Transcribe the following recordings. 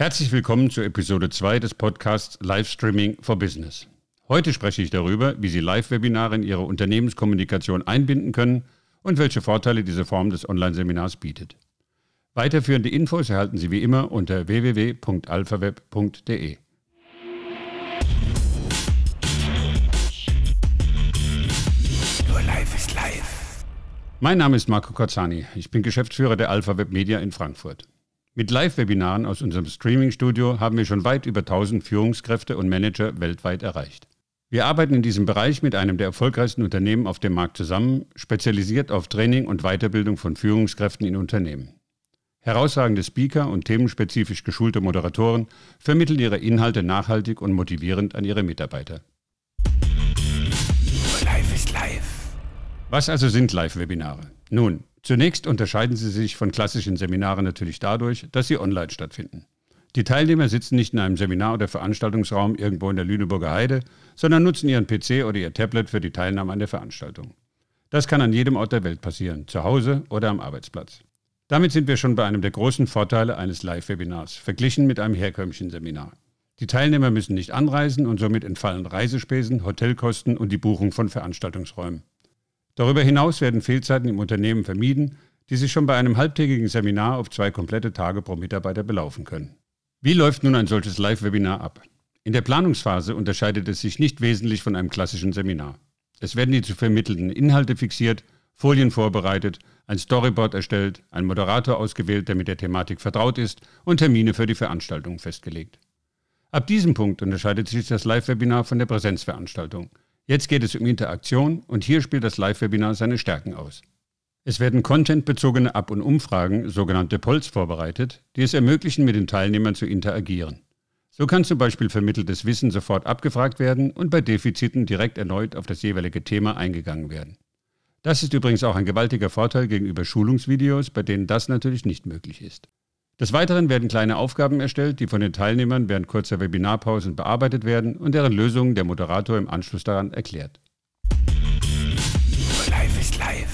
Herzlich willkommen zu Episode 2 des Podcasts Livestreaming for Business. Heute spreche ich darüber, wie Sie Live-Webinare in Ihre Unternehmenskommunikation einbinden können und welche Vorteile diese Form des Online-Seminars bietet. Weiterführende Infos erhalten Sie wie immer unter www.alphaweb.de. Mein Name ist Marco Cozzani. Ich bin Geschäftsführer der AlphaWeb Media in Frankfurt. Mit Live-Webinaren aus unserem Streaming-Studio haben wir schon weit über 1000 Führungskräfte und Manager weltweit erreicht. Wir arbeiten in diesem Bereich mit einem der erfolgreichsten Unternehmen auf dem Markt zusammen, spezialisiert auf Training und Weiterbildung von Führungskräften in Unternehmen. Herausragende Speaker und themenspezifisch geschulte Moderatoren vermitteln ihre Inhalte nachhaltig und motivierend an ihre Mitarbeiter. Live ist live. Was also sind Live-Webinare? Nun, Zunächst unterscheiden sie sich von klassischen Seminaren natürlich dadurch, dass sie online stattfinden. Die Teilnehmer sitzen nicht in einem Seminar- oder Veranstaltungsraum irgendwo in der Lüneburger Heide, sondern nutzen ihren PC oder ihr Tablet für die Teilnahme an der Veranstaltung. Das kann an jedem Ort der Welt passieren, zu Hause oder am Arbeitsplatz. Damit sind wir schon bei einem der großen Vorteile eines Live-Webinars, verglichen mit einem herkömmlichen Seminar. Die Teilnehmer müssen nicht anreisen und somit entfallen Reisespesen, Hotelkosten und die Buchung von Veranstaltungsräumen. Darüber hinaus werden Fehlzeiten im Unternehmen vermieden, die sich schon bei einem halbtägigen Seminar auf zwei komplette Tage pro Mitarbeiter belaufen können. Wie läuft nun ein solches Live-Webinar ab? In der Planungsphase unterscheidet es sich nicht wesentlich von einem klassischen Seminar. Es werden die zu vermittelnden Inhalte fixiert, Folien vorbereitet, ein Storyboard erstellt, ein Moderator ausgewählt, der mit der Thematik vertraut ist und Termine für die Veranstaltung festgelegt. Ab diesem Punkt unterscheidet sich das Live-Webinar von der Präsenzveranstaltung. Jetzt geht es um Interaktion und hier spielt das Live-Webinar seine Stärken aus. Es werden contentbezogene Ab- und Umfragen, sogenannte Polls, vorbereitet, die es ermöglichen, mit den Teilnehmern zu interagieren. So kann zum Beispiel vermitteltes Wissen sofort abgefragt werden und bei Defiziten direkt erneut auf das jeweilige Thema eingegangen werden. Das ist übrigens auch ein gewaltiger Vorteil gegenüber Schulungsvideos, bei denen das natürlich nicht möglich ist. Des Weiteren werden kleine Aufgaben erstellt, die von den Teilnehmern während kurzer Webinarpausen bearbeitet werden und deren Lösungen der Moderator im Anschluss daran erklärt. Live ist live.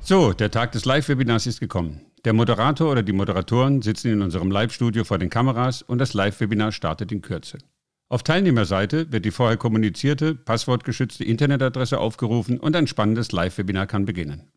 So, der Tag des Live-Webinars ist gekommen. Der Moderator oder die Moderatoren sitzen in unserem Live-Studio vor den Kameras und das Live-Webinar startet in Kürze. Auf Teilnehmerseite wird die vorher kommunizierte, passwortgeschützte Internetadresse aufgerufen und ein spannendes Live-Webinar kann beginnen.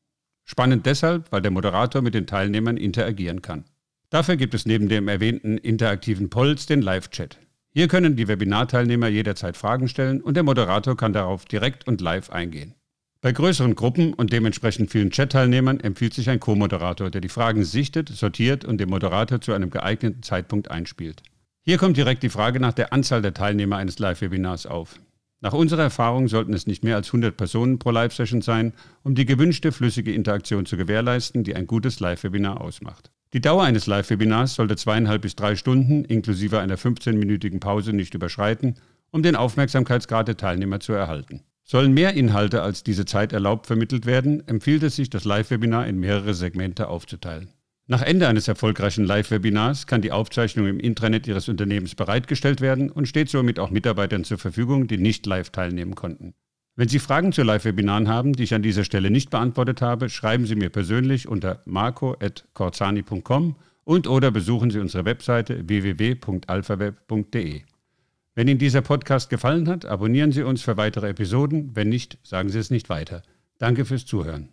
Spannend deshalb, weil der Moderator mit den Teilnehmern interagieren kann. Dafür gibt es neben dem erwähnten interaktiven Polls den Live-Chat. Hier können die Webinarteilnehmer jederzeit Fragen stellen und der Moderator kann darauf direkt und live eingehen. Bei größeren Gruppen und dementsprechend vielen Chat-Teilnehmern empfiehlt sich ein Co-Moderator, der die Fragen sichtet, sortiert und dem Moderator zu einem geeigneten Zeitpunkt einspielt. Hier kommt direkt die Frage nach der Anzahl der Teilnehmer eines Live-Webinars auf. Nach unserer Erfahrung sollten es nicht mehr als 100 Personen pro Live-Session sein, um die gewünschte flüssige Interaktion zu gewährleisten, die ein gutes Live-Webinar ausmacht. Die Dauer eines Live-Webinars sollte zweieinhalb bis drei Stunden inklusive einer 15-minütigen Pause nicht überschreiten, um den Aufmerksamkeitsgrad der Teilnehmer zu erhalten. Sollen mehr Inhalte als diese Zeit erlaubt vermittelt werden, empfiehlt es sich, das Live-Webinar in mehrere Segmente aufzuteilen. Nach Ende eines erfolgreichen Live-Webinars kann die Aufzeichnung im Intranet Ihres Unternehmens bereitgestellt werden und steht somit auch Mitarbeitern zur Verfügung, die nicht live teilnehmen konnten. Wenn Sie Fragen zu Live-Webinaren haben, die ich an dieser Stelle nicht beantwortet habe, schreiben Sie mir persönlich unter marco.corzani.com und oder besuchen Sie unsere Webseite www.alphaweb.de. Wenn Ihnen dieser Podcast gefallen hat, abonnieren Sie uns für weitere Episoden. Wenn nicht, sagen Sie es nicht weiter. Danke fürs Zuhören.